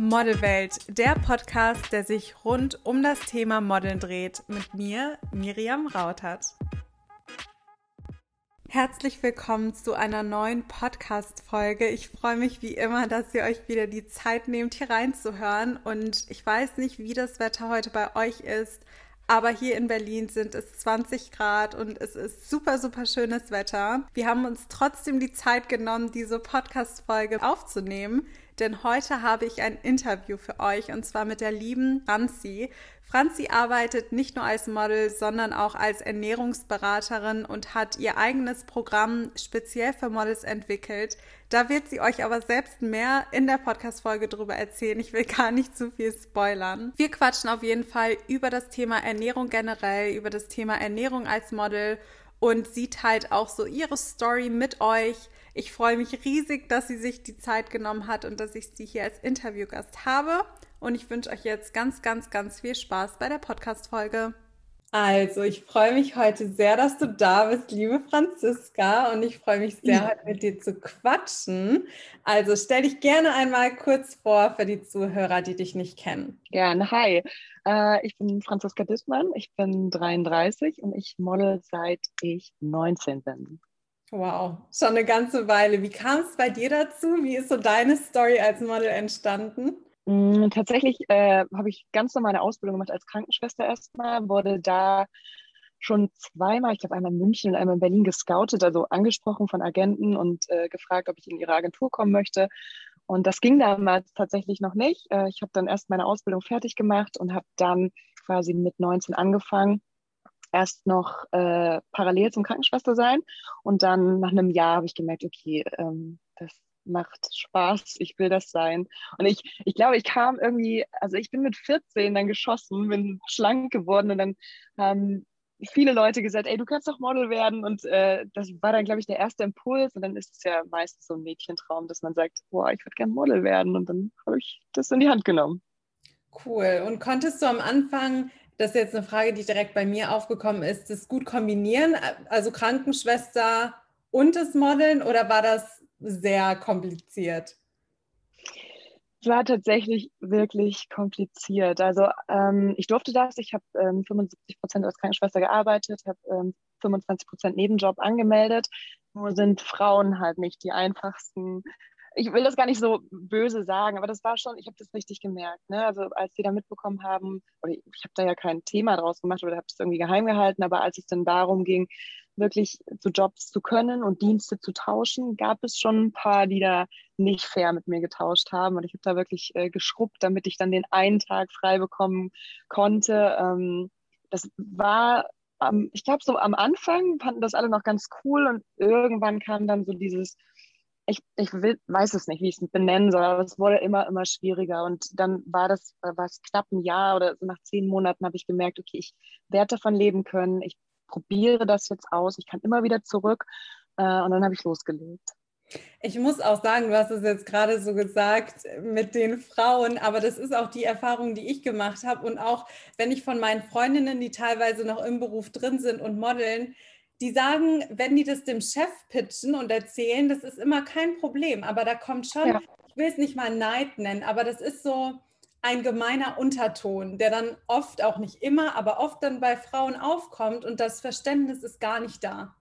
Modelwelt, der Podcast, der sich rund um das Thema Modeln dreht, mit mir, Miriam Rautert. Herzlich willkommen zu einer neuen Podcast-Folge. Ich freue mich wie immer, dass ihr euch wieder die Zeit nehmt, hier reinzuhören. Und ich weiß nicht, wie das Wetter heute bei euch ist, aber hier in Berlin sind es 20 Grad und es ist super, super schönes Wetter. Wir haben uns trotzdem die Zeit genommen, diese Podcast-Folge aufzunehmen, denn heute habe ich ein Interview für euch und zwar mit der lieben Franzi. Franzi arbeitet nicht nur als Model, sondern auch als Ernährungsberaterin und hat ihr eigenes Programm speziell für Models entwickelt. Da wird sie euch aber selbst mehr in der Podcast-Folge drüber erzählen. Ich will gar nicht zu viel spoilern. Wir quatschen auf jeden Fall über das Thema Ernährung generell, über das Thema Ernährung als Model und sie teilt auch so ihre Story mit euch. Ich freue mich riesig, dass sie sich die Zeit genommen hat und dass ich sie hier als Interviewgast habe. Und ich wünsche euch jetzt ganz, ganz, ganz viel Spaß bei der Podcast-Folge. Also, ich freue mich heute sehr, dass du da bist, liebe Franziska. Und ich freue mich sehr, heute mit dir zu quatschen. Also, stell dich gerne einmal kurz vor für die Zuhörer, die dich nicht kennen. Gerne. Hi, äh, ich bin Franziska Dissmann. Ich bin 33 und ich model seit ich 19 bin. Wow, schon eine ganze Weile. Wie kam es bei dir dazu? Wie ist so deine Story als Model entstanden? Mm, tatsächlich äh, habe ich ganz normale Ausbildung gemacht als Krankenschwester erstmal, wurde da schon zweimal, ich glaube einmal in München und einmal in Berlin gescoutet, also angesprochen von Agenten und äh, gefragt, ob ich in ihre Agentur kommen möchte. Und das ging damals tatsächlich noch nicht. Äh, ich habe dann erst meine Ausbildung fertig gemacht und habe dann quasi mit 19 angefangen, erst noch äh, parallel zum Krankenschwester sein. Und dann nach einem Jahr habe ich gemerkt, okay, ähm, das macht Spaß, ich will das sein. Und ich, ich glaube, ich kam irgendwie, also ich bin mit 14 dann geschossen, bin schlank geworden und dann haben viele Leute gesagt, ey, du kannst doch Model werden. Und äh, das war dann, glaube ich, der erste Impuls. Und dann ist es ja meistens so ein Mädchentraum, dass man sagt, boah, ich würde gerne Model werden. Und dann habe ich das in die Hand genommen. Cool. Und konntest du am Anfang, das ist jetzt eine Frage, die direkt bei mir aufgekommen ist, das gut kombinieren? Also Krankenschwester und das Modeln oder war das sehr kompliziert? Es war tatsächlich wirklich kompliziert. Also ähm, ich durfte das. Ich habe ähm, 75 Prozent als Krankenschwester gearbeitet, habe ähm, 25 Prozent Nebenjob angemeldet. Nur sind Frauen halt nicht die einfachsten. Ich will das gar nicht so böse sagen, aber das war schon, ich habe das richtig gemerkt. Ne? Also als die da mitbekommen haben, ich, ich habe da ja kein Thema draus gemacht oder habe es irgendwie geheim gehalten, aber als es dann darum ging, wirklich zu Jobs zu können und Dienste zu tauschen, gab es schon ein paar, die da nicht fair mit mir getauscht haben. Und ich habe da wirklich äh, geschrubbt, damit ich dann den einen Tag frei bekommen konnte. Ähm, das war, ich glaube, so am Anfang fanden das alle noch ganz cool und irgendwann kam dann so dieses, ich, ich will, weiß es nicht, wie ich es benennen soll, aber es wurde immer, immer schwieriger. Und dann war das, war es knapp ein Jahr oder so nach zehn Monaten habe ich gemerkt, okay, ich werde davon leben können. Ich probiere das jetzt aus, ich kann immer wieder zurück äh, und dann habe ich losgelegt. Ich muss auch sagen, du hast es jetzt gerade so gesagt mit den Frauen, aber das ist auch die Erfahrung, die ich gemacht habe. Und auch wenn ich von meinen Freundinnen, die teilweise noch im Beruf drin sind und modeln, die sagen, wenn die das dem Chef pitchen und erzählen, das ist immer kein Problem. Aber da kommt schon, ja. ich will es nicht mal Neid nennen, aber das ist so, ein gemeiner Unterton, der dann oft, auch nicht immer, aber oft dann bei Frauen aufkommt und das Verständnis ist gar nicht da.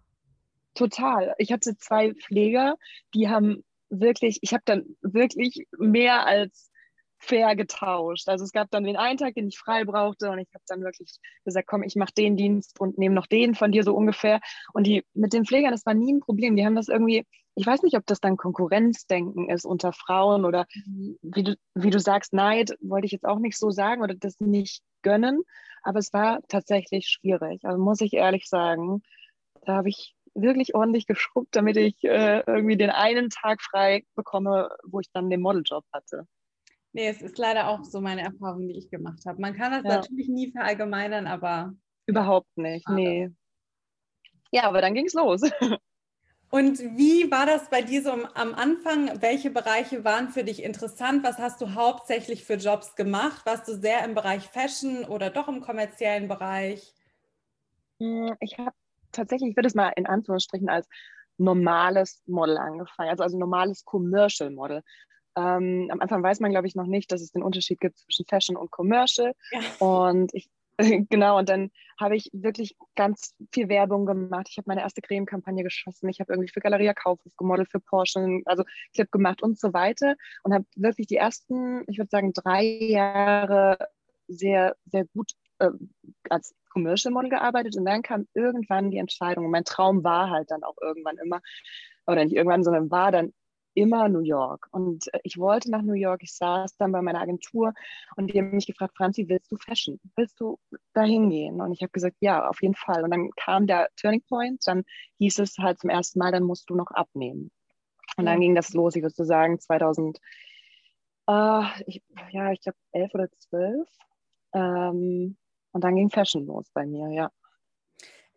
Total. Ich hatte zwei Pfleger, die haben wirklich, ich habe dann wirklich mehr als fair getauscht. Also es gab dann den einen Tag, den ich frei brauchte und ich habe dann wirklich gesagt, komm, ich mache den Dienst und nehme noch den von dir so ungefähr. Und die mit den Pflegern, das war nie ein Problem. Die haben das irgendwie ich weiß nicht, ob das dann Konkurrenzdenken ist unter Frauen oder mhm. wie du, wie du sagst, Neid wollte ich jetzt auch nicht so sagen oder das nicht gönnen, aber es war tatsächlich schwierig. Also muss ich ehrlich sagen, da habe ich wirklich ordentlich geschrubbt, damit ich äh, irgendwie den einen Tag frei bekomme, wo ich dann den Modeljob hatte. Nee, es ist leider auch so meine Erfahrung, die ich gemacht habe. Man kann das ja. natürlich nie verallgemeinern, aber. Überhaupt nicht, nee. Ja, aber dann ging es los. Und wie war das bei dir so am Anfang? Welche Bereiche waren für dich interessant? Was hast du hauptsächlich für Jobs gemacht? Warst du sehr im Bereich Fashion oder doch im kommerziellen Bereich? Hm, ich habe tatsächlich, ich würde es mal in Anführungsstrichen als normales Model angefangen, also als normales Commercial Model. Ähm, am Anfang weiß man, glaube ich, noch nicht, dass es den Unterschied gibt zwischen Fashion und Commercial. Ja. Und ich, genau, und dann habe ich wirklich ganz viel Werbung gemacht. Ich habe meine erste Creme-Kampagne geschossen. Ich habe irgendwie für Galeria Kaufhof gemodelt, für Porsche, also Clip gemacht und so weiter. Und habe wirklich die ersten, ich würde sagen, drei Jahre sehr, sehr gut äh, als Commercial Model gearbeitet. Und dann kam irgendwann die Entscheidung. Und mein Traum war halt dann auch irgendwann immer, oder nicht irgendwann, sondern war dann immer New York. Und äh, ich wollte nach New York. Ich saß dann bei meiner Agentur und die haben mich gefragt, Franzi, willst du Fashion? Willst du dahin gehen? Und ich habe gesagt, ja, auf jeden Fall. Und dann kam der Turning Point. Dann hieß es halt zum ersten Mal, dann musst du noch abnehmen. Und dann ging das los, ich würde sagen, 2000, äh, ich, ja, ich glaube 11 oder 12. Ähm, und dann ging Fashion los bei mir, ja.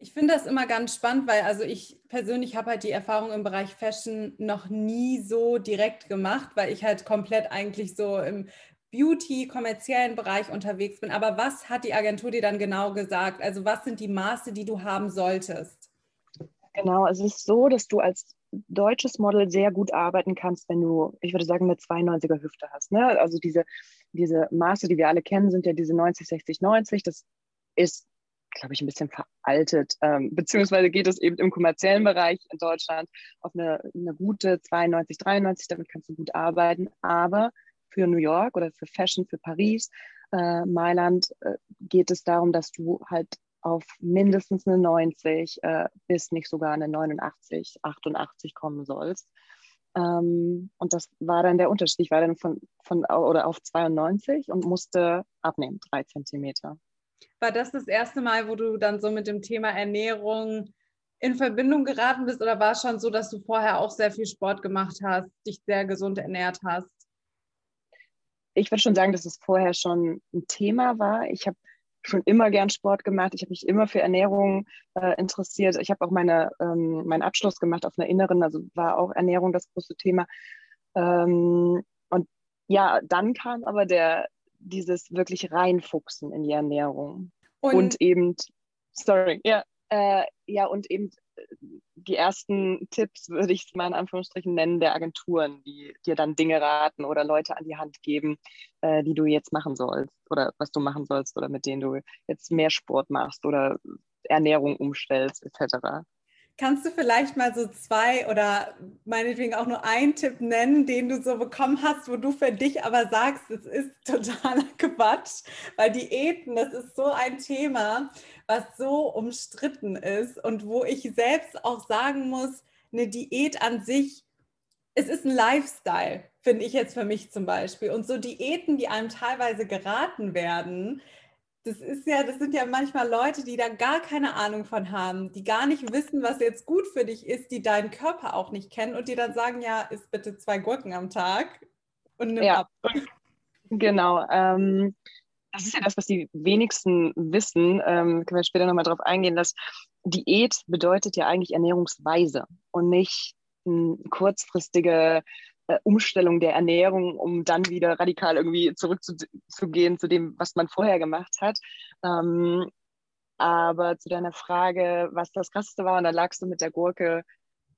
Ich finde das immer ganz spannend, weil also ich persönlich habe halt die Erfahrung im Bereich Fashion noch nie so direkt gemacht, weil ich halt komplett eigentlich so im Beauty, kommerziellen Bereich unterwegs bin. Aber was hat die Agentur dir dann genau gesagt? Also was sind die Maße, die du haben solltest? Genau, es ist so, dass du als deutsches Model sehr gut arbeiten kannst, wenn du, ich würde sagen, eine 92er Hüfte hast. Ne? Also diese, diese Maße, die wir alle kennen, sind ja diese 90, 60, 90. Das ist glaube ich, ein bisschen veraltet, ähm, beziehungsweise geht es eben im kommerziellen Bereich in Deutschland auf eine, eine gute 92, 93, damit kannst du gut arbeiten, aber für New York oder für Fashion, für Paris, äh, Mailand äh, geht es darum, dass du halt auf mindestens eine 90 äh, bis nicht sogar eine 89, 88 kommen sollst. Ähm, und das war dann der Unterschied. Ich war dann von, von oder auf 92 und musste abnehmen, drei Zentimeter. War das das erste Mal, wo du dann so mit dem Thema Ernährung in Verbindung geraten bist oder war es schon so, dass du vorher auch sehr viel Sport gemacht hast, dich sehr gesund ernährt hast? Ich würde schon sagen, dass es vorher schon ein Thema war. Ich habe schon immer gern Sport gemacht. Ich habe mich immer für Ernährung äh, interessiert. Ich habe auch meine, ähm, meinen Abschluss gemacht auf einer inneren, also war auch Ernährung das große Thema. Ähm, und ja, dann kam aber der, dieses wirklich reinfuchsen in die Ernährung. Und, und eben, sorry, ja, äh, ja, und eben äh, die ersten Tipps, würde ich es mal in Anführungsstrichen nennen, der Agenturen, die dir dann Dinge raten oder Leute an die Hand geben, äh, die du jetzt machen sollst oder was du machen sollst oder mit denen du jetzt mehr Sport machst oder Ernährung umstellst, etc. Kannst du vielleicht mal so zwei oder meinetwegen auch nur einen Tipp nennen, den du so bekommen hast, wo du für dich aber sagst, es ist totaler Quatsch, weil Diäten, das ist so ein Thema, was so umstritten ist und wo ich selbst auch sagen muss, eine Diät an sich, es ist ein Lifestyle, finde ich jetzt für mich zum Beispiel. Und so Diäten, die einem teilweise geraten werden, das ist ja, das sind ja manchmal Leute, die da gar keine Ahnung von haben, die gar nicht wissen, was jetzt gut für dich ist, die deinen Körper auch nicht kennen und die dann sagen, ja, isst bitte zwei Gurken am Tag und nimm ja. ab. Genau. Ähm, das ist ja das, was die wenigsten wissen. Ähm, können wir später nochmal drauf eingehen, dass Diät bedeutet ja eigentlich Ernährungsweise und nicht kurzfristige äh, Umstellung der Ernährung, um dann wieder radikal irgendwie zurückzugehen zu dem, was man vorher gemacht hat. Ähm, aber zu deiner Frage, was das Krasseste war, und da lagst du mit der Gurke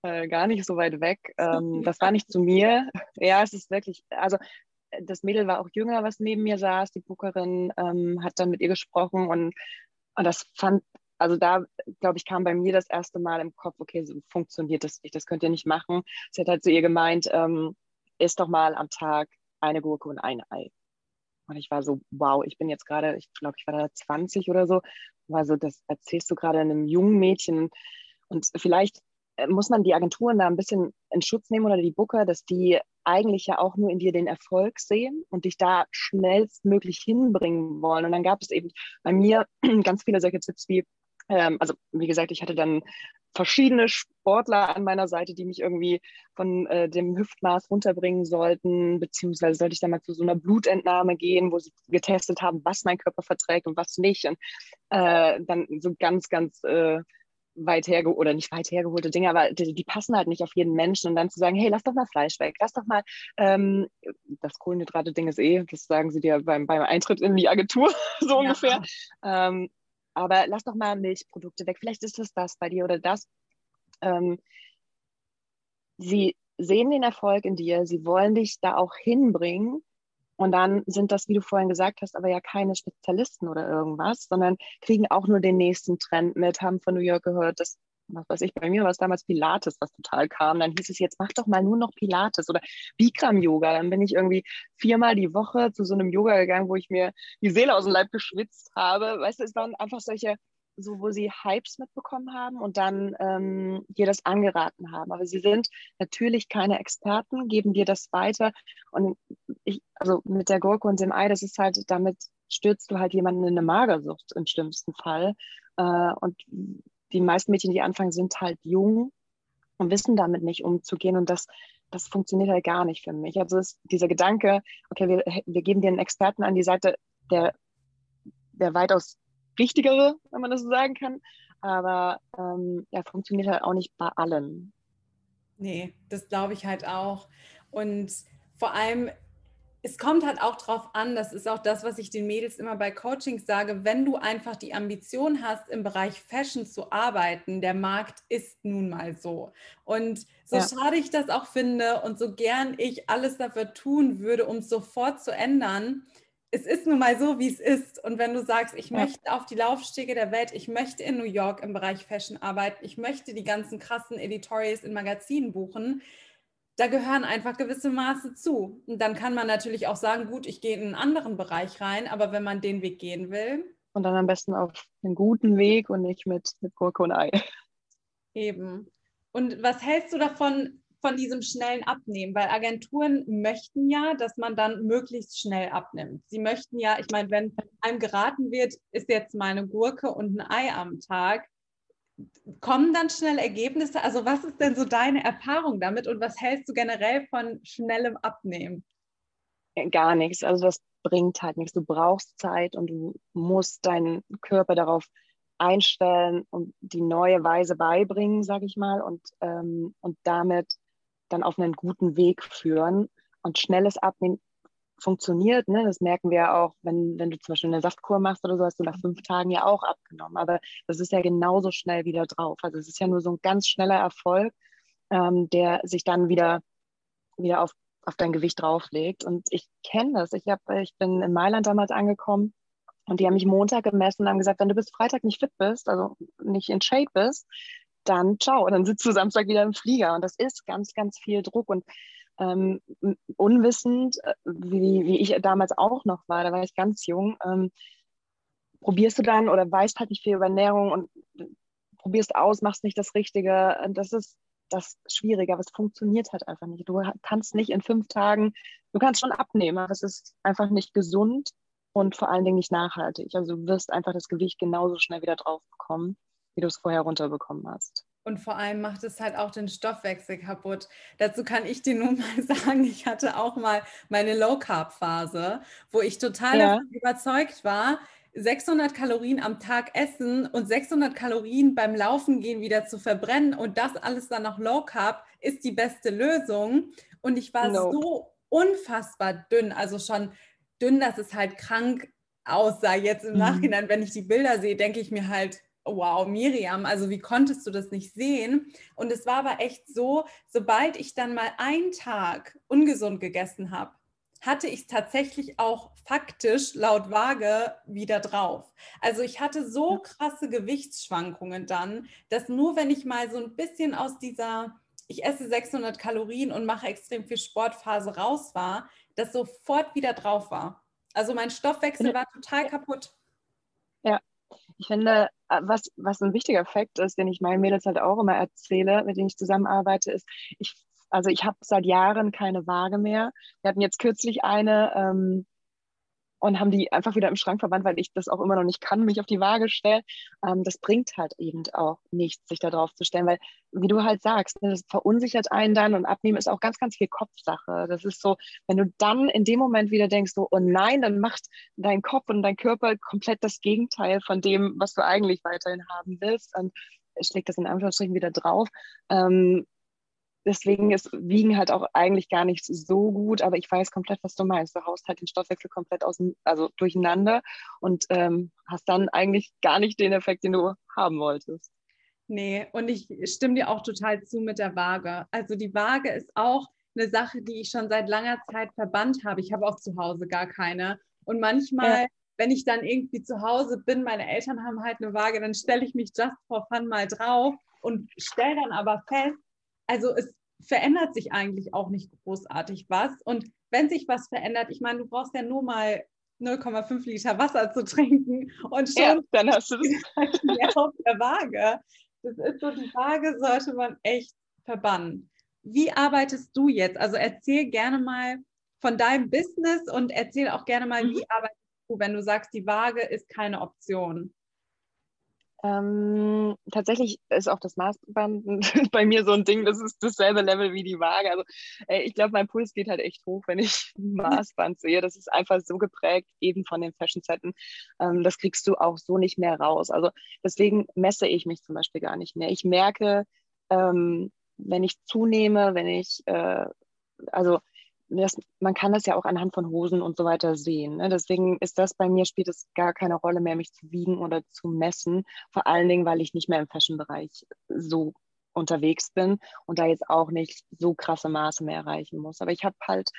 äh, gar nicht so weit weg. Ähm, das war nicht zu mir. Ja, es ist wirklich, also das Mädel war auch jünger, was neben mir saß, die Bookerin ähm, hat dann mit ihr gesprochen und, und das fand, also da, glaube ich, kam bei mir das erste Mal im Kopf, okay, so funktioniert das nicht, das könnt ihr nicht machen. Sie hat halt zu ihr gemeint, ähm, isst doch mal am Tag eine Gurke und ein Ei. Und ich war so, wow, ich bin jetzt gerade, ich glaube, ich war da 20 oder so, war so, das erzählst du gerade einem jungen Mädchen. Und vielleicht äh, muss man die Agenturen da ein bisschen in Schutz nehmen oder die Booker, dass die eigentlich ja auch nur in dir den Erfolg sehen und dich da schnellstmöglich hinbringen wollen. Und dann gab es eben bei mir ganz viele solche Tipps wie, ähm, also wie gesagt, ich hatte dann verschiedene Sportler an meiner Seite, die mich irgendwie von äh, dem Hüftmaß runterbringen sollten, beziehungsweise sollte ich dann mal zu so einer Blutentnahme gehen, wo sie getestet haben, was mein Körper verträgt und was nicht. Und äh, dann so ganz, ganz äh, weit hergeholt, oder nicht weit hergeholte Dinge, aber die, die, passen halt nicht auf jeden Menschen. Und dann zu sagen, hey, lass doch mal Fleisch weg, lass doch mal, ähm, das Kohlenhydrate-Ding ist eh, das sagen sie dir beim, beim Eintritt in die Agentur, so ja. ungefähr. Ähm, aber lass doch mal Milchprodukte weg. Vielleicht ist es das bei dir oder das. Ähm, sie sehen den Erfolg in dir, sie wollen dich da auch hinbringen. Und dann sind das, wie du vorhin gesagt hast, aber ja keine Spezialisten oder irgendwas, sondern kriegen auch nur den nächsten Trend mit, haben von New York gehört, dass, was weiß ich, bei mir war es damals Pilates, was total kam. Dann hieß es jetzt, mach doch mal nur noch Pilates oder Bikram-Yoga. Dann bin ich irgendwie viermal die Woche zu so einem Yoga gegangen, wo ich mir die Seele aus dem Leib geschwitzt habe. Weißt du, es waren einfach solche so wo sie Hypes mitbekommen haben und dann ähm, dir das angeraten haben. Aber sie sind natürlich keine Experten, geben dir das weiter. Und ich, also mit der Gurke und dem Ei, das ist halt, damit stürzt du halt jemanden in eine Magersucht im schlimmsten Fall. Äh, und die meisten Mädchen, die anfangen, sind halt jung und wissen damit nicht umzugehen. Und das, das funktioniert halt gar nicht für mich. Also ist dieser Gedanke, okay, wir, wir geben dir einen Experten an die Seite, der, der weitaus wichtigere, wenn man das so sagen kann. Aber ähm, ja, funktioniert halt auch nicht bei allen. Nee, das glaube ich halt auch. Und vor allem, es kommt halt auch drauf an, das ist auch das, was ich den Mädels immer bei Coachings sage, wenn du einfach die Ambition hast, im Bereich Fashion zu arbeiten, der Markt ist nun mal so. Und so ja. schade ich das auch finde und so gern ich alles dafür tun würde, um es sofort zu ändern, es ist nun mal so, wie es ist. Und wenn du sagst, ich ja. möchte auf die Laufstege der Welt, ich möchte in New York im Bereich Fashion arbeiten, ich möchte die ganzen krassen Editorials in Magazinen buchen, da gehören einfach gewisse Maße zu. Und dann kann man natürlich auch sagen, gut, ich gehe in einen anderen Bereich rein, aber wenn man den Weg gehen will. Und dann am besten auf einen guten Weg und nicht mit, mit Gurke und Ei. Eben. Und was hältst du davon, von diesem schnellen Abnehmen, weil Agenturen möchten ja, dass man dann möglichst schnell abnimmt. Sie möchten ja, ich meine, wenn einem geraten wird, ist jetzt mal eine Gurke und ein Ei am Tag, kommen dann schnell Ergebnisse? Also was ist denn so deine Erfahrung damit und was hältst du generell von schnellem Abnehmen? Gar nichts. Also das bringt halt nichts. Du brauchst Zeit und du musst deinen Körper darauf einstellen und die neue Weise beibringen, sage ich mal, und, ähm, und damit dann auf einen guten Weg führen. Und schnelles Abnehmen funktioniert. Ne? Das merken wir ja auch, wenn, wenn du zum Beispiel eine Saftkur machst oder so, hast du nach fünf Tagen ja auch abgenommen. Aber das ist ja genauso schnell wieder drauf. Also es ist ja nur so ein ganz schneller Erfolg, ähm, der sich dann wieder, wieder auf, auf dein Gewicht drauflegt. Und ich kenne das. Ich, hab, ich bin in Mailand damals angekommen und die haben mich Montag gemessen und haben gesagt, wenn du bis Freitag nicht fit bist, also nicht in Shape bist, dann ciao. Und dann sitzt du Samstag wieder im Flieger. Und das ist ganz, ganz viel Druck. Und ähm, unwissend, äh, wie, wie ich damals auch noch war, da war ich ganz jung, ähm, probierst du dann oder weißt halt nicht viel über Ernährung und probierst aus, machst nicht das Richtige. Das ist das Schwierige, aber es funktioniert halt einfach nicht. Du kannst nicht in fünf Tagen, du kannst schon abnehmen, aber es ist einfach nicht gesund und vor allen Dingen nicht nachhaltig. Also du wirst einfach das Gewicht genauso schnell wieder drauf bekommen wie du es vorher runterbekommen hast. Und vor allem macht es halt auch den Stoffwechsel kaputt. Dazu kann ich dir nur mal sagen, ich hatte auch mal meine Low-Carb-Phase, wo ich total ja. überzeugt war, 600 Kalorien am Tag essen und 600 Kalorien beim Laufen gehen wieder zu verbrennen und das alles dann noch Low Carb ist die beste Lösung. Und ich war nope. so unfassbar dünn, also schon dünn, dass es halt krank aussah. Jetzt im mhm. Nachhinein, wenn ich die Bilder sehe, denke ich mir halt, wow, Miriam, also wie konntest du das nicht sehen? Und es war aber echt so, sobald ich dann mal einen Tag ungesund gegessen habe, hatte ich es tatsächlich auch faktisch laut Waage wieder drauf. Also ich hatte so krasse Gewichtsschwankungen dann, dass nur wenn ich mal so ein bisschen aus dieser, ich esse 600 Kalorien und mache extrem viel Sportphase raus war, das sofort wieder drauf war. Also mein Stoffwechsel war total kaputt. Ich finde, äh, was, was ein wichtiger Fakt ist, den ich meinen Mädels halt auch immer erzähle, mit denen ich zusammenarbeite, ist, ich, also ich habe seit Jahren keine Waage mehr. Wir hatten jetzt kürzlich eine, ähm, und haben die einfach wieder im Schrank verbannt, weil ich das auch immer noch nicht kann, mich auf die Waage stellen. Ähm, das bringt halt eben auch nichts, sich da drauf zu stellen, weil, wie du halt sagst, ne, das verunsichert einen dann und abnehmen ist auch ganz, ganz viel Kopfsache. Das ist so, wenn du dann in dem Moment wieder denkst, so, oh nein, dann macht dein Kopf und dein Körper komplett das Gegenteil von dem, was du eigentlich weiterhin haben willst. Und schlägt das in Anführungsstrichen wieder drauf. Ähm, deswegen ist Wiegen halt auch eigentlich gar nicht so gut, aber ich weiß komplett, was du meinst. Du haust halt den Stoffwechsel komplett aus, also durcheinander und ähm, hast dann eigentlich gar nicht den Effekt, den du haben wolltest. Nee, und ich stimme dir auch total zu mit der Waage. Also die Waage ist auch eine Sache, die ich schon seit langer Zeit verbannt habe. Ich habe auch zu Hause gar keine. Und manchmal, ja. wenn ich dann irgendwie zu Hause bin, meine Eltern haben halt eine Waage, dann stelle ich mich just for fun mal drauf und stelle dann aber fest, also es verändert sich eigentlich auch nicht großartig was. Und wenn sich was verändert, ich meine, du brauchst ja nur mal 0,5 Liter Wasser zu trinken und schon ja, dann hast du das auf der Waage. Das ist so, die Waage sollte man echt verbannen. Wie arbeitest du jetzt? Also erzähl gerne mal von deinem Business und erzähl auch gerne mal, mhm. wie arbeitest du, wenn du sagst, die Waage ist keine Option. Ähm, tatsächlich ist auch das Maßband bei mir so ein Ding, das ist dasselbe Level wie die Waage. Also äh, ich glaube, mein Puls geht halt echt hoch, wenn ich Maßband sehe. Das ist einfach so geprägt eben von den Fashion-Zeiten. Ähm, das kriegst du auch so nicht mehr raus. Also deswegen messe ich mich zum Beispiel gar nicht mehr. Ich merke, ähm, wenn ich zunehme, wenn ich, äh, also das, man kann das ja auch anhand von Hosen und so weiter sehen. Ne? Deswegen ist das bei mir, spielt es gar keine Rolle mehr, mich zu wiegen oder zu messen. Vor allen Dingen, weil ich nicht mehr im Fashion-Bereich so unterwegs bin und da jetzt auch nicht so krasse Maße mehr erreichen muss. Aber ich habe halt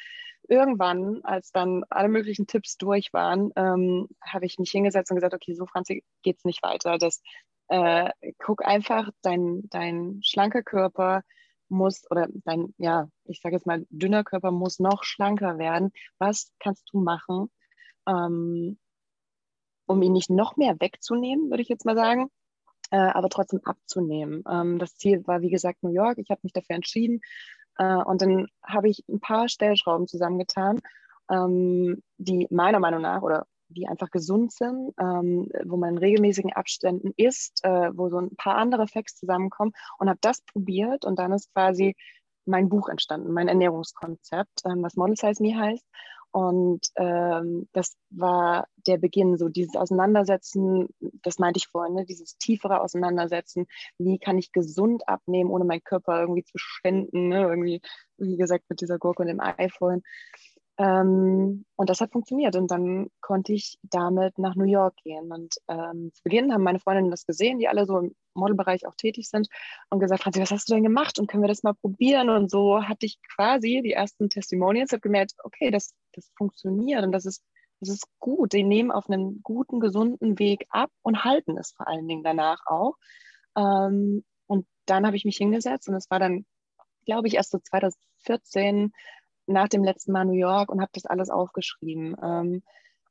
irgendwann, als dann alle möglichen Tipps durch waren, ähm, habe ich mich hingesetzt und gesagt, okay, so Franzi geht es nicht weiter. Das, äh, guck einfach, dein, dein schlanker Körper muss, oder dein, ja, ich sage jetzt mal, dünner Körper muss noch schlanker werden. Was kannst du machen, ähm, um ihn nicht noch mehr wegzunehmen, würde ich jetzt mal sagen, äh, aber trotzdem abzunehmen. Ähm, das Ziel war, wie gesagt, New York. Ich habe mich dafür entschieden. Äh, und dann habe ich ein paar Stellschrauben zusammengetan, ähm, die meiner Meinung nach oder die einfach gesund sind, ähm, wo man in regelmäßigen Abständen isst, äh, wo so ein paar andere Facts zusammenkommen und habe das probiert und dann ist quasi mein Buch entstanden, mein Ernährungskonzept, ähm, was Model Size Me heißt. Und ähm, das war der Beginn, so dieses Auseinandersetzen, das meinte ich vorhin, ne, dieses tiefere Auseinandersetzen, wie kann ich gesund abnehmen, ohne meinen Körper irgendwie zu schänden, ne, irgendwie, wie gesagt, mit dieser Gurke und dem Ei vorhin. Ähm, und das hat funktioniert. Und dann konnte ich damit nach New York gehen. Und ähm, zu Beginn haben meine Freundinnen das gesehen, die alle so im Modelbereich auch tätig sind, und gesagt, Franzi, was hast du denn gemacht? Und können wir das mal probieren? Und so hatte ich quasi die ersten Testimonials, habe gemerkt, okay, das, das funktioniert und das ist, das ist gut. Die nehmen auf einen guten, gesunden Weg ab und halten es vor allen Dingen danach auch. Ähm, und dann habe ich mich hingesetzt und es war dann, glaube ich, erst so 2014, nach dem letzten Mal New York und habe das alles aufgeschrieben ähm,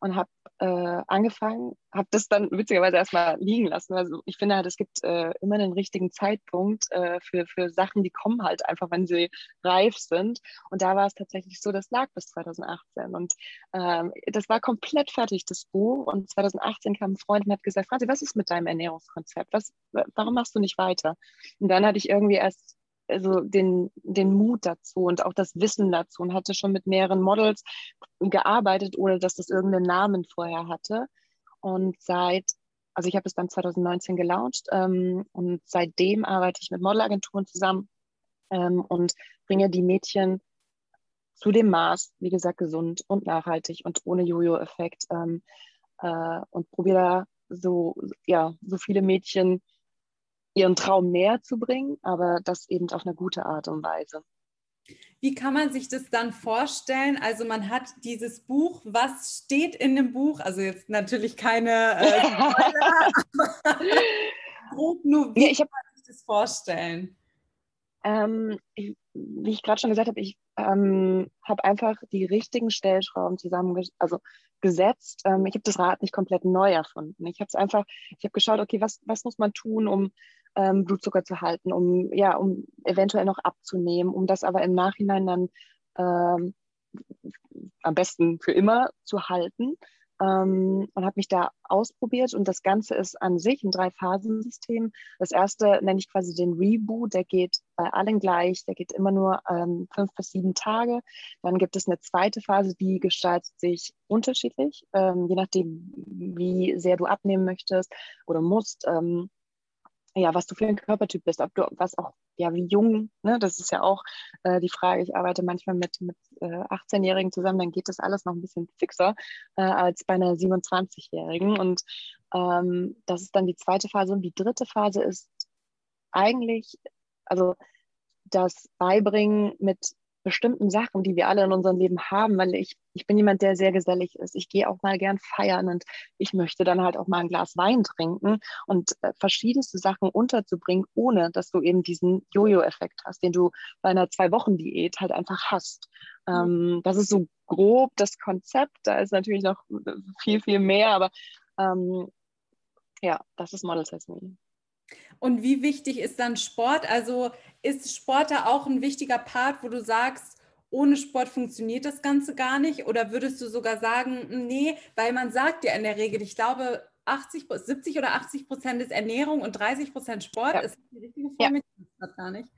und habe äh, angefangen, habe das dann witzigerweise erstmal liegen lassen. Also ich finde halt, es gibt äh, immer einen richtigen Zeitpunkt äh, für, für Sachen, die kommen halt einfach, wenn sie reif sind. Und da war es tatsächlich so, das lag bis 2018. Und ähm, das war komplett fertig, das Buch. Und 2018 kam ein Freund und hat gesagt, Franzi, was ist mit deinem Ernährungskonzept? Was, warum machst du nicht weiter? Und dann hatte ich irgendwie erst also den, den Mut dazu und auch das Wissen dazu und hatte schon mit mehreren Models gearbeitet, ohne dass das irgendeinen Namen vorher hatte. Und seit, also ich habe es dann 2019 gelauncht ähm, und seitdem arbeite ich mit Modelagenturen zusammen ähm, und bringe die Mädchen zu dem Maß, wie gesagt, gesund und nachhaltig und ohne Jojo-Effekt ähm, äh, und probiere da so, ja, so viele Mädchen ihren Traum näher zu bringen, aber das eben auf eine gute Art und Weise. Wie kann man sich das dann vorstellen? Also man hat dieses Buch, was steht in dem Buch? Also jetzt natürlich keine äh, Spoiler, aber grob nur, wie ja, kann man sich das vorstellen? Ähm, ich, wie ich gerade schon gesagt habe, ich ähm, habe einfach die richtigen Stellschrauben zusammen also gesetzt. Ähm, ich habe das Rad nicht komplett neu erfunden. Ich habe es einfach, ich habe geschaut, okay, was, was muss man tun, um ähm, Blutzucker zu halten, um ja, um eventuell noch abzunehmen, um das aber im Nachhinein dann ähm, am besten für immer zu halten. Ähm, und habe mich da ausprobiert und das Ganze ist an sich ein Drei-Phasen-System. Das erste nenne ich quasi den Reboot, der geht bei allen gleich, der geht immer nur ähm, fünf bis sieben Tage. Dann gibt es eine zweite Phase, die gestaltet sich unterschiedlich, ähm, je nachdem, wie sehr du abnehmen möchtest oder musst. Ähm, ja, was du für ein Körpertyp bist, ob du was auch, ja, wie jung, ne, das ist ja auch äh, die Frage. Ich arbeite manchmal mit, mit äh, 18-Jährigen zusammen, dann geht das alles noch ein bisschen fixer äh, als bei einer 27-Jährigen. Und ähm, das ist dann die zweite Phase. Und die dritte Phase ist eigentlich, also das beibringen mit bestimmten Sachen, die wir alle in unserem Leben haben, weil ich, ich bin jemand, der sehr gesellig ist. Ich gehe auch mal gern feiern und ich möchte dann halt auch mal ein Glas Wein trinken und äh, verschiedenste Sachen unterzubringen, ohne dass du eben diesen Jojo-Effekt hast, den du bei einer Zwei-Wochen-Diät halt einfach hast. Ähm, das ist so grob das Konzept. Da ist natürlich noch viel, viel mehr, aber ähm, ja, das ist Models as Me. Und wie wichtig ist dann Sport? Also ist Sport da auch ein wichtiger Part, wo du sagst, ohne Sport funktioniert das Ganze gar nicht? Oder würdest du sogar sagen, nee, weil man sagt ja in der Regel, ich glaube, 80, 70 oder 80 Prozent ist Ernährung und 30 Prozent Sport. Ja. Ist die richtige Form? Ja. gar nicht.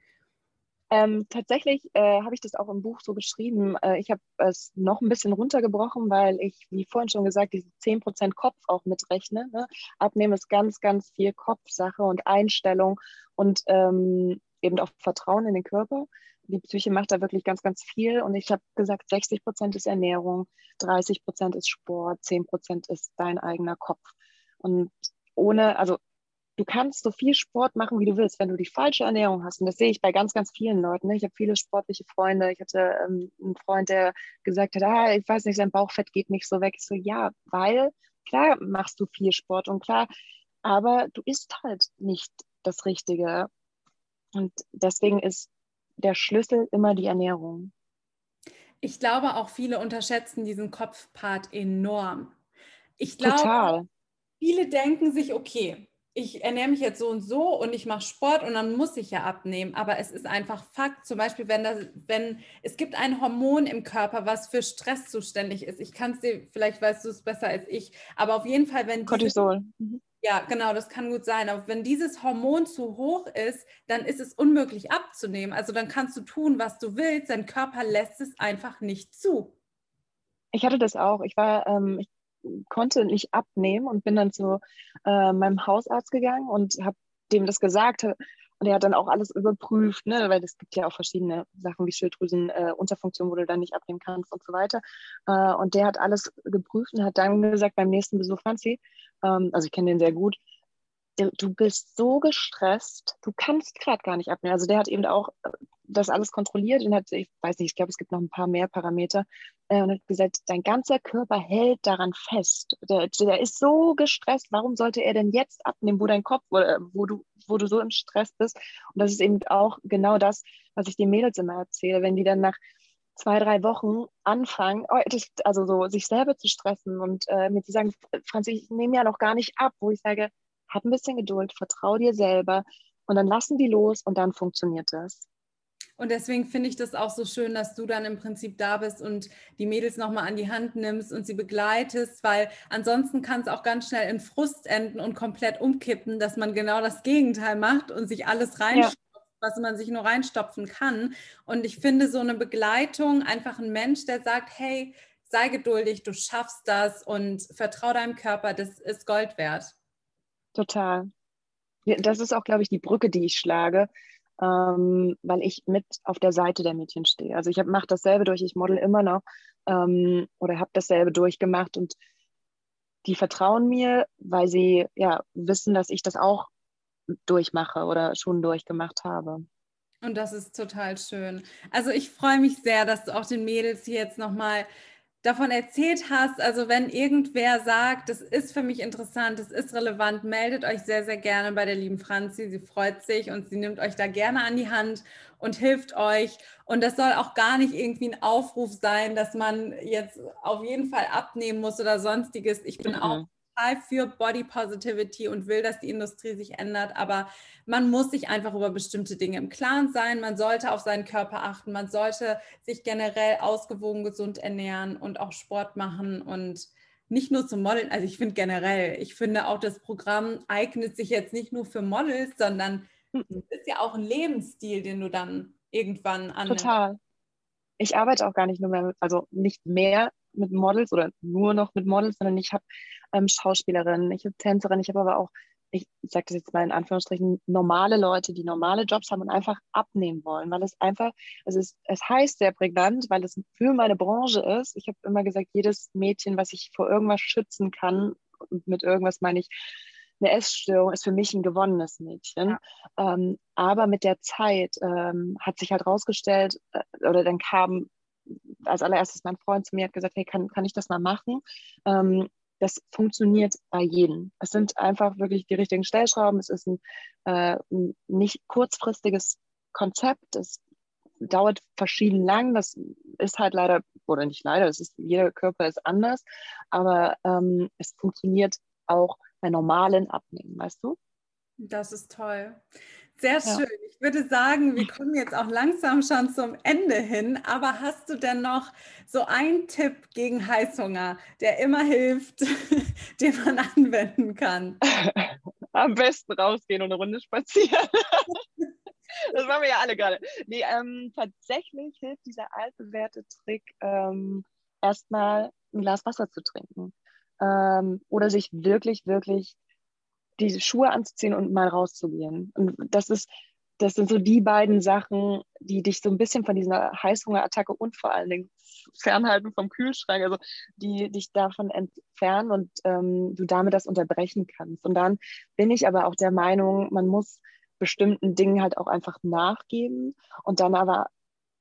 Ähm, tatsächlich äh, habe ich das auch im Buch so geschrieben. Äh, ich habe es noch ein bisschen runtergebrochen, weil ich, wie vorhin schon gesagt, diese 10% Kopf auch mitrechne. Ne? Abnehmen ist ganz, ganz viel Kopfsache und Einstellung und ähm, eben auch Vertrauen in den Körper. Die Psyche macht da wirklich ganz, ganz viel. Und ich habe gesagt, 60% ist Ernährung, 30% ist Sport, 10% ist dein eigener Kopf. Und ohne, also du kannst so viel Sport machen, wie du willst, wenn du die falsche Ernährung hast. Und das sehe ich bei ganz, ganz vielen Leuten. Ne? Ich habe viele sportliche Freunde. Ich hatte ähm, einen Freund, der gesagt hat, ah, ich weiß nicht, sein Bauchfett geht nicht so weg. Ich so, ja, weil klar machst du viel Sport und klar, aber du isst halt nicht das Richtige. Und deswegen ist der Schlüssel immer die Ernährung. Ich glaube, auch viele unterschätzen diesen Kopfpart enorm. Ich glaube, Total. viele denken sich, okay, ich ernähre mich jetzt so und so und ich mache Sport und dann muss ich ja abnehmen. Aber es ist einfach Fakt, zum Beispiel, wenn, das, wenn es gibt ein Hormon im Körper, was für Stress zuständig ist. Ich kann es dir, vielleicht weißt du es besser als ich, aber auf jeden Fall, wenn. Cortisol. Mhm. Ja, genau, das kann gut sein. Aber wenn dieses Hormon zu hoch ist, dann ist es unmöglich abzunehmen. Also dann kannst du tun, was du willst. Dein Körper lässt es einfach nicht zu. Ich hatte das auch. Ich war, ähm, ich konnte nicht abnehmen und bin dann zu äh, meinem Hausarzt gegangen und habe dem das gesagt. Und er hat dann auch alles überprüft, ne? weil es gibt ja auch verschiedene Sachen wie Schilddrüsenunterfunktion, äh, wo du dann nicht abnehmen kannst und so weiter. Äh, und der hat alles geprüft und hat dann gesagt, beim nächsten Besuch, Franzi, ähm, also ich kenne den sehr gut, du bist so gestresst, du kannst gerade gar nicht abnehmen. Also der hat eben auch äh, das alles kontrolliert und hat, ich weiß nicht, ich glaube, es gibt noch ein paar mehr Parameter äh, und hat gesagt, dein ganzer Körper hält daran fest. Der, der, ist so gestresst, warum sollte er denn jetzt abnehmen, wo dein Kopf, wo, wo, du, wo du so im Stress bist? Und das ist eben auch genau das, was ich den Mädels immer erzähle, wenn die dann nach zwei, drei Wochen anfangen, oh, also so sich selber zu stressen und äh, mir zu sagen, Franz, ich nehme ja noch gar nicht ab, wo ich sage, hab ein bisschen Geduld, vertrau dir selber und dann lassen die los und dann funktioniert das. Und deswegen finde ich das auch so schön, dass du dann im Prinzip da bist und die Mädels nochmal an die Hand nimmst und sie begleitest, weil ansonsten kann es auch ganz schnell in Frust enden und komplett umkippen, dass man genau das Gegenteil macht und sich alles reinstopft, ja. was man sich nur reinstopfen kann. Und ich finde so eine Begleitung, einfach ein Mensch, der sagt, hey, sei geduldig, du schaffst das und vertrau deinem Körper, das ist Gold wert. Total. Das ist auch, glaube ich, die Brücke, die ich schlage, ähm, weil ich mit auf der Seite der Mädchen stehe. Also ich mache dasselbe durch, ich model immer noch ähm, oder habe dasselbe durchgemacht und die vertrauen mir, weil sie ja wissen, dass ich das auch durchmache oder schon durchgemacht habe. Und das ist total schön. Also ich freue mich sehr, dass du auch den Mädels hier jetzt nochmal davon erzählt hast. Also wenn irgendwer sagt, das ist für mich interessant, das ist relevant, meldet euch sehr, sehr gerne bei der lieben Franzi. Sie freut sich und sie nimmt euch da gerne an die Hand und hilft euch. Und das soll auch gar nicht irgendwie ein Aufruf sein, dass man jetzt auf jeden Fall abnehmen muss oder sonstiges. Ich bin mhm. auch total für Body Positivity und will, dass die Industrie sich ändert, aber man muss sich einfach über bestimmte Dinge im Klaren sein. Man sollte auf seinen Körper achten, man sollte sich generell ausgewogen gesund ernähren und auch Sport machen und nicht nur zum Modeln, also ich finde generell, ich finde auch das Programm eignet sich jetzt nicht nur für Models, sondern es ist ja auch ein Lebensstil, den du dann irgendwann an. Total. Ich arbeite auch gar nicht nur mehr, also nicht mehr mit Models oder nur noch mit Models, sondern ich habe ähm, Schauspielerinnen, ich habe Tänzerinnen, ich habe aber auch, ich sage das jetzt mal in Anführungsstrichen, normale Leute, die normale Jobs haben und einfach abnehmen wollen, weil es einfach, also es, es heißt sehr prägnant, weil es für meine Branche ist. Ich habe immer gesagt, jedes Mädchen, was ich vor irgendwas schützen kann, und mit irgendwas meine ich eine Essstörung ist für mich ein gewonnenes Mädchen. Ja. Ähm, aber mit der Zeit ähm, hat sich halt rausgestellt, äh, oder dann kam als allererstes mein Freund zu mir, hat gesagt, hey, kann, kann ich das mal machen? Ähm, das funktioniert bei jedem. Es sind einfach wirklich die richtigen Stellschrauben. Es ist ein, äh, ein nicht kurzfristiges Konzept. Es dauert verschieden lang. Das ist halt leider, oder nicht leider, es ist, jeder Körper ist anders, aber ähm, es funktioniert auch bei normalen Abnehmen, weißt du? Das ist toll. Sehr schön. Ja. Ich würde sagen, wir kommen jetzt auch langsam schon zum Ende hin. Aber hast du denn noch so einen Tipp gegen Heißhunger, der immer hilft, den man anwenden kann? Am besten rausgehen und eine Runde spazieren. das machen wir ja alle gerade. Nee, ähm, tatsächlich hilft dieser altbewährte Trick, ähm, erstmal ein Glas Wasser zu trinken. Ähm, oder sich wirklich, wirklich diese Schuhe anzuziehen und mal rauszugehen. Und das ist, das sind so die beiden Sachen, die dich so ein bisschen von dieser Heißhungerattacke und vor allen Dingen fernhalten vom Kühlschrank, also die dich davon entfernen und ähm, du damit das unterbrechen kannst. Und dann bin ich aber auch der Meinung, man muss bestimmten Dingen halt auch einfach nachgeben und dann aber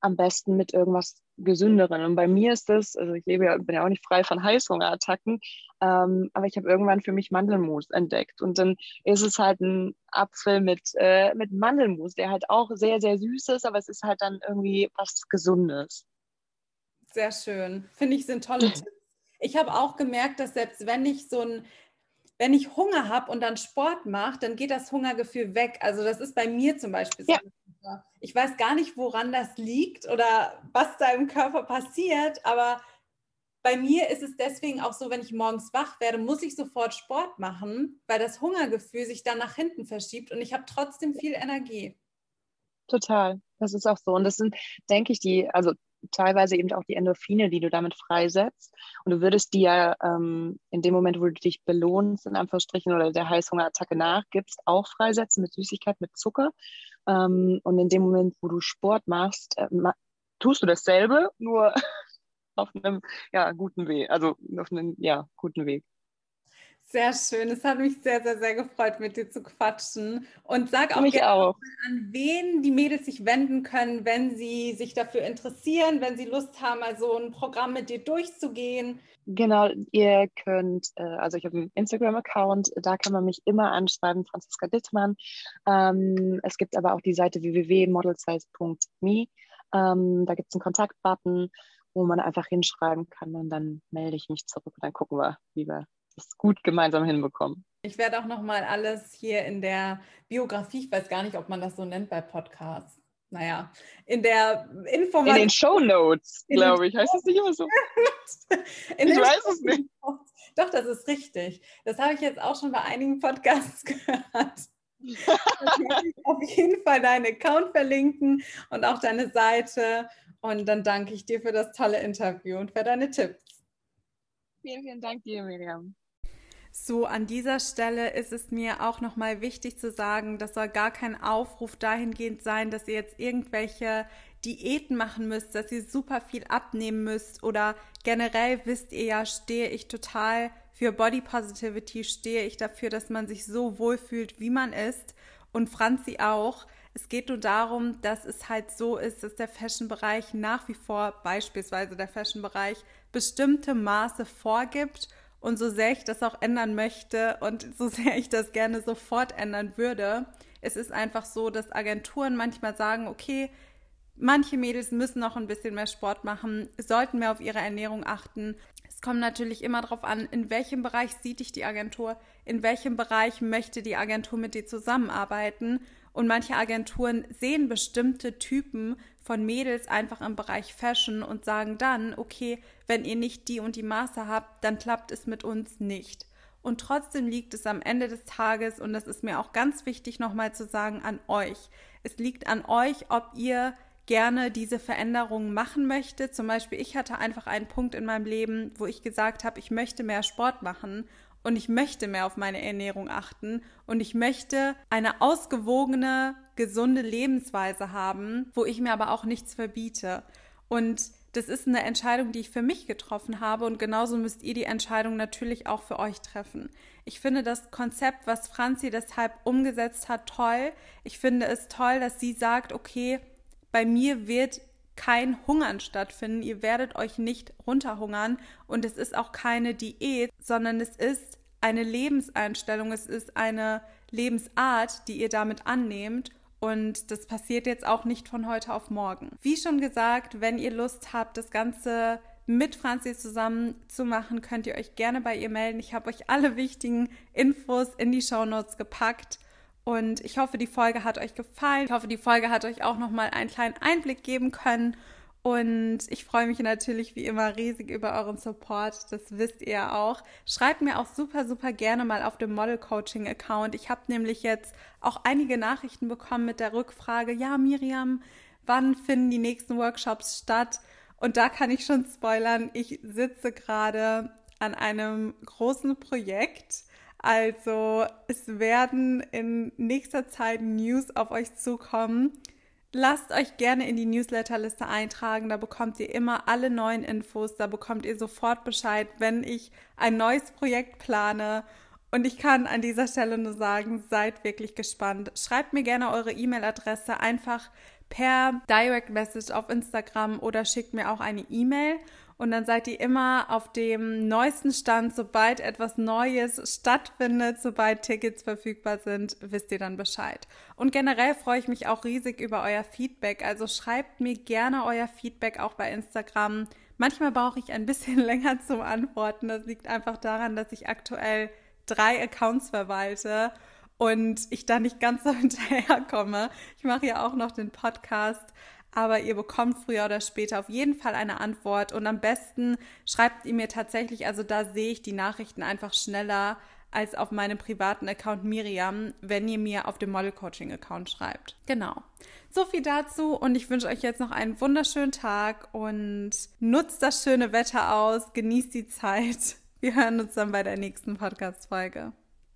am besten mit irgendwas Gesünderen. Und bei mir ist das, also ich lebe ja, bin ja auch nicht frei von Heißhungerattacken, ähm, aber ich habe irgendwann für mich Mandelmus entdeckt. Und dann ist es halt ein Apfel mit, äh, mit Mandelmus, der halt auch sehr, sehr süß ist, aber es ist halt dann irgendwie was Gesundes. Sehr schön. Finde ich, sind tolle Tipps. Ich habe auch gemerkt, dass selbst wenn ich so ein wenn ich Hunger habe und dann Sport mache, dann geht das Hungergefühl weg. Also das ist bei mir zum Beispiel so. Ja. Ich weiß gar nicht, woran das liegt oder was da im Körper passiert, aber bei mir ist es deswegen auch so, wenn ich morgens wach werde, muss ich sofort Sport machen, weil das Hungergefühl sich dann nach hinten verschiebt und ich habe trotzdem viel Energie. Total, das ist auch so. Und das sind, denke ich, die, also teilweise eben auch die Endorphine, die du damit freisetzt. Und du würdest die ja ähm, in dem Moment, wo du dich belohnst, in Anführungsstrichen, oder der Heißhungerattacke nachgibst, auch freisetzen mit Süßigkeit, mit Zucker. Ähm, und in dem Moment, wo du Sport machst, äh, ma tust du dasselbe, nur auf einem ja, guten Weg. Also auf einem ja, guten Weg. Sehr schön. Es hat mich sehr, sehr, sehr gefreut, mit dir zu quatschen. Und sag auch gerne auch. an wen die Mädels sich wenden können, wenn sie sich dafür interessieren, wenn sie Lust haben, also ein Programm mit dir durchzugehen. Genau, ihr könnt, äh, also ich habe einen Instagram-Account, da kann man mich immer anschreiben, Franziska Dittmann. Ähm, es gibt aber auch die Seite www.modelsize.me. Ähm, da gibt es einen Kontaktbutton, wo man einfach hinschreiben kann und dann melde ich mich zurück und dann gucken wir, wie wir das gut gemeinsam hinbekommen. Ich werde auch nochmal alles hier in der Biografie, ich weiß gar nicht, ob man das so nennt bei Podcasts. Naja, in der Information. In den Show Notes, glaube ich. Heißt das nicht immer so? ich weiß es nicht. Doch, das ist richtig. Das habe ich jetzt auch schon bei einigen Podcasts gehört. ich auf jeden Fall deinen Account verlinken und auch deine Seite. Und dann danke ich dir für das tolle Interview und für deine Tipps. Vielen, vielen Dank dir, Miriam. So, an dieser Stelle ist es mir auch nochmal wichtig zu sagen, das soll gar kein Aufruf dahingehend sein, dass ihr jetzt irgendwelche Diäten machen müsst, dass ihr super viel abnehmen müsst oder generell wisst ihr ja, stehe ich total für Body Positivity, stehe ich dafür, dass man sich so wohlfühlt, wie man ist und Franzi auch. Es geht nur darum, dass es halt so ist, dass der Fashion-Bereich nach wie vor, beispielsweise der Fashion-Bereich, bestimmte Maße vorgibt und so sehr ich das auch ändern möchte und so sehr ich das gerne sofort ändern würde, es ist einfach so, dass Agenturen manchmal sagen, okay, manche Mädels müssen noch ein bisschen mehr Sport machen, sollten mehr auf ihre Ernährung achten. Es kommt natürlich immer darauf an, in welchem Bereich sieht dich die Agentur, in welchem Bereich möchte die Agentur mit dir zusammenarbeiten. Und manche Agenturen sehen bestimmte Typen von Mädels einfach im Bereich Fashion und sagen dann, okay, wenn ihr nicht die und die Maße habt, dann klappt es mit uns nicht. Und trotzdem liegt es am Ende des Tages, und das ist mir auch ganz wichtig nochmal zu sagen, an euch. Es liegt an euch, ob ihr gerne diese Veränderungen machen möchtet. Zum Beispiel, ich hatte einfach einen Punkt in meinem Leben, wo ich gesagt habe, ich möchte mehr Sport machen und ich möchte mehr auf meine Ernährung achten und ich möchte eine ausgewogene, gesunde Lebensweise haben, wo ich mir aber auch nichts verbiete. Und das ist eine Entscheidung, die ich für mich getroffen habe und genauso müsst ihr die Entscheidung natürlich auch für euch treffen. Ich finde das Konzept, was Franzi deshalb umgesetzt hat, toll. Ich finde es toll, dass sie sagt, okay, bei mir wird kein Hungern stattfinden. Ihr werdet euch nicht runterhungern und es ist auch keine Diät, sondern es ist eine Lebenseinstellung, es ist eine Lebensart, die ihr damit annehmt und das passiert jetzt auch nicht von heute auf morgen. Wie schon gesagt, wenn ihr Lust habt, das Ganze mit Franzi zusammen zu machen, könnt ihr euch gerne bei ihr melden. Ich habe euch alle wichtigen Infos in die Show Notes gepackt. Und ich hoffe, die Folge hat euch gefallen. Ich hoffe, die Folge hat euch auch nochmal einen kleinen Einblick geben können. Und ich freue mich natürlich wie immer riesig über euren Support. Das wisst ihr auch. Schreibt mir auch super, super gerne mal auf dem Model Coaching Account. Ich habe nämlich jetzt auch einige Nachrichten bekommen mit der Rückfrage, ja, Miriam, wann finden die nächsten Workshops statt? Und da kann ich schon spoilern, ich sitze gerade an einem großen Projekt. Also es werden in nächster Zeit News auf euch zukommen Lasst euch gerne in die Newsletterliste eintragen, da bekommt ihr immer alle neuen Infos, da bekommt ihr sofort Bescheid, wenn ich ein neues Projekt plane. Und ich kann an dieser Stelle nur sagen, seid wirklich gespannt. Schreibt mir gerne eure E-Mail-Adresse einfach per Direct Message auf Instagram oder schickt mir auch eine E-Mail und dann seid ihr immer auf dem neuesten Stand, sobald etwas Neues stattfindet, sobald Tickets verfügbar sind, wisst ihr dann Bescheid. Und generell freue ich mich auch riesig über euer Feedback. Also schreibt mir gerne euer Feedback auch bei Instagram. Manchmal brauche ich ein bisschen länger zum Antworten. Das liegt einfach daran, dass ich aktuell drei Accounts verwalte und ich da nicht ganz so hinterherkomme. Ich mache ja auch noch den Podcast aber ihr bekommt früher oder später auf jeden Fall eine Antwort und am besten schreibt ihr mir tatsächlich, also da sehe ich die Nachrichten einfach schneller als auf meinem privaten Account Miriam, wenn ihr mir auf dem Model Coaching Account schreibt. Genau. So viel dazu und ich wünsche euch jetzt noch einen wunderschönen Tag und nutzt das schöne Wetter aus, genießt die Zeit. Wir hören uns dann bei der nächsten Podcast Folge.